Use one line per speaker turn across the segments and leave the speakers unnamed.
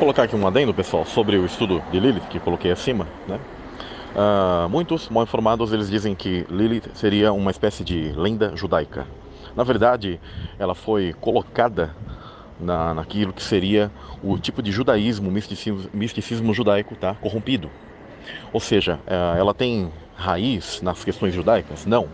colocar aqui um adendo, pessoal, sobre o estudo de Lilith que coloquei acima, né? Uh, muitos mal informados eles dizem que Lilith seria uma espécie de lenda judaica. Na verdade, ela foi colocada na, naquilo que seria o tipo de judaísmo, misticismo, misticismo judaico, tá? Corrompido. Ou seja, uh, ela tem raiz nas questões judaicas? Não.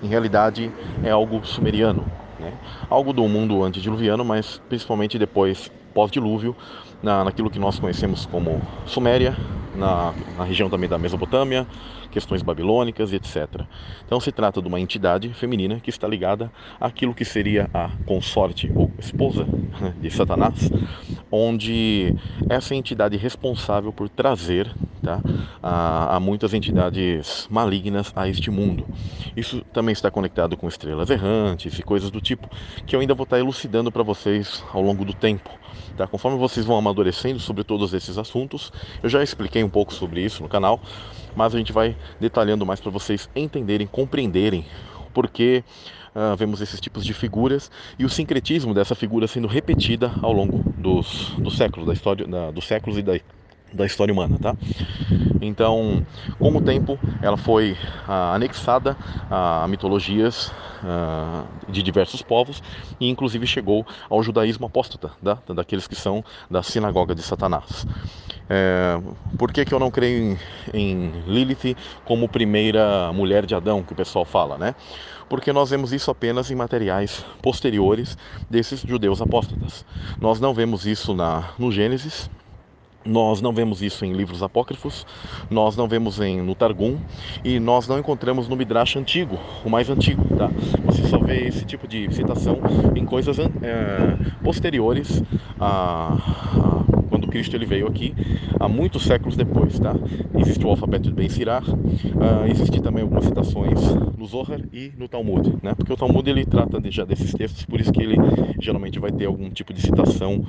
Em realidade, é algo sumeriano, né? algo do mundo antediluviano, mas principalmente depois pós-dilúvio, na, naquilo que nós conhecemos como Suméria, na, na região também da Mesopotâmia, questões babilônicas e etc. Então se trata de uma entidade feminina que está ligada àquilo que seria a consorte ou esposa de Satanás, onde essa entidade responsável por trazer tá, a, a muitas entidades malignas a este mundo. Isso também está conectado com estrelas errantes e coisas do tipo que eu ainda vou estar elucidando para vocês ao longo do tempo. Tá? Conforme vocês vão amadurecendo sobre todos esses assuntos, eu já expliquei um pouco sobre isso no canal, mas a gente vai detalhando mais para vocês entenderem, compreenderem porque uh, vemos esses tipos de figuras e o sincretismo dessa figura sendo repetida ao longo dos, dos séculos, da história, da, dos séculos e da, da história humana, tá? Então, com o tempo, ela foi ah, anexada a mitologias ah, de diversos povos e, inclusive, chegou ao judaísmo apóstata, tá? daqueles que são da sinagoga de Satanás. É, por que, que eu não creio em, em Lilith como primeira mulher de Adão, que o pessoal fala, né? Porque nós vemos isso apenas em materiais posteriores desses judeus apóstatas. Nós não vemos isso na, no Gênesis, nós não vemos isso em livros apócrifos, nós não vemos em, no Targum e nós não encontramos no Midrash antigo, o mais antigo. Tá? Você só vê esse tipo de citação em coisas é, posteriores a, a quando Cristo ele veio aqui, há muitos séculos depois, tá? Existe o alfabeto de Ben Sirach, uh, existe também algumas citações no Zohar e no Talmud, né? Porque o Talmud ele trata de, já desses textos, por isso que ele geralmente vai ter algum tipo de citação.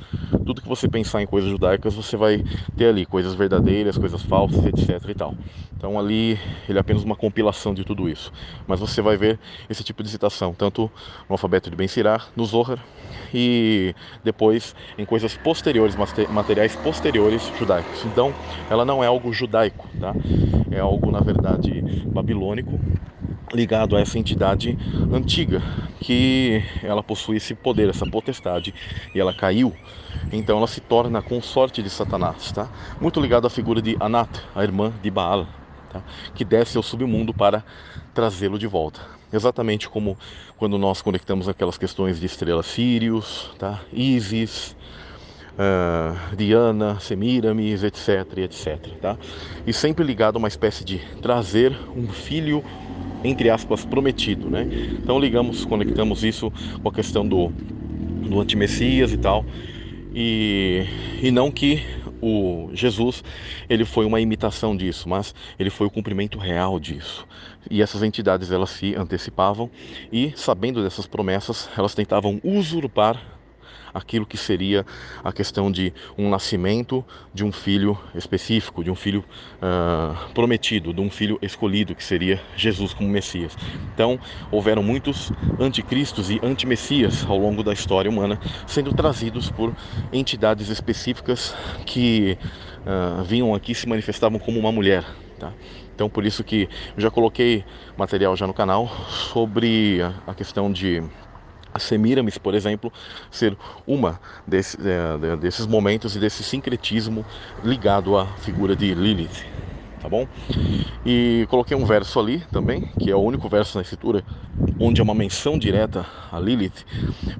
Tudo que você pensar em coisas judaicas, você vai ter ali coisas verdadeiras, coisas falsas, etc e tal. Então ali ele é apenas uma compilação de tudo isso. Mas você vai ver esse tipo de citação, tanto no alfabeto de Ben Sirach, no Zohar e depois em coisas posteriores, materiais posteriores judaicos. Então, ela não é algo judaico, tá? É algo na verdade babilônico ligado a essa entidade antiga que ela possui esse poder, essa potestade e ela caiu. Então ela se torna consorte de Satanás, tá? Muito ligado à figura de Anat, a irmã de Baal, tá? que desce ao submundo para trazê-lo de volta. Exatamente como quando nós conectamos aquelas questões de estrelas Sírios, tá? Ísis, uh, Diana, Semiramis, etc, etc, tá? E sempre ligado a uma espécie de trazer um filho entre aspas prometido, né? Então ligamos, conectamos isso com a questão do do antimessias e tal. E, e não que o Jesus ele foi uma imitação disso, mas ele foi o cumprimento real disso. E essas entidades elas se antecipavam e sabendo dessas promessas, elas tentavam usurpar aquilo que seria a questão de um nascimento de um filho específico, de um filho uh, prometido, de um filho escolhido, que seria Jesus como Messias. Então, houveram muitos anticristos e antimessias ao longo da história humana, sendo trazidos por entidades específicas que uh, vinham aqui e se manifestavam como uma mulher. Tá? Então, por isso que já coloquei material já no canal sobre a questão de Semiramis, por exemplo, ser uma desse, é, desses momentos e desse sincretismo ligado à figura de Lilith, tá bom? E coloquei um verso ali também, que é o único verso na escritura onde é uma menção direta a Lilith,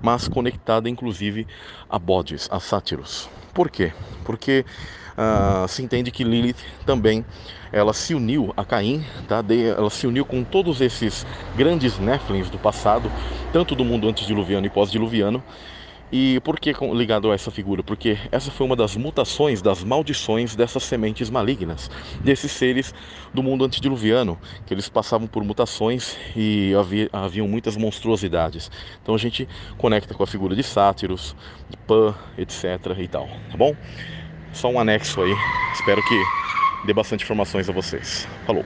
mas conectada inclusive a bodes, a sátiros. Por quê? Porque uh, se entende que Lilith também ela se uniu a Caim, tá? ela se uniu com todos esses grandes Néflins do passado, tanto do mundo antediluviano e pós-diluviano. E por que ligado a essa figura? Porque essa foi uma das mutações, das maldições dessas sementes malignas, desses seres do mundo antediluviano, que eles passavam por mutações e havia, haviam muitas monstruosidades. Então a gente conecta com a figura de sátiros, de Pan, etc. e tal, tá bom? Só um anexo aí. Espero que dê bastante informações a vocês. Falou!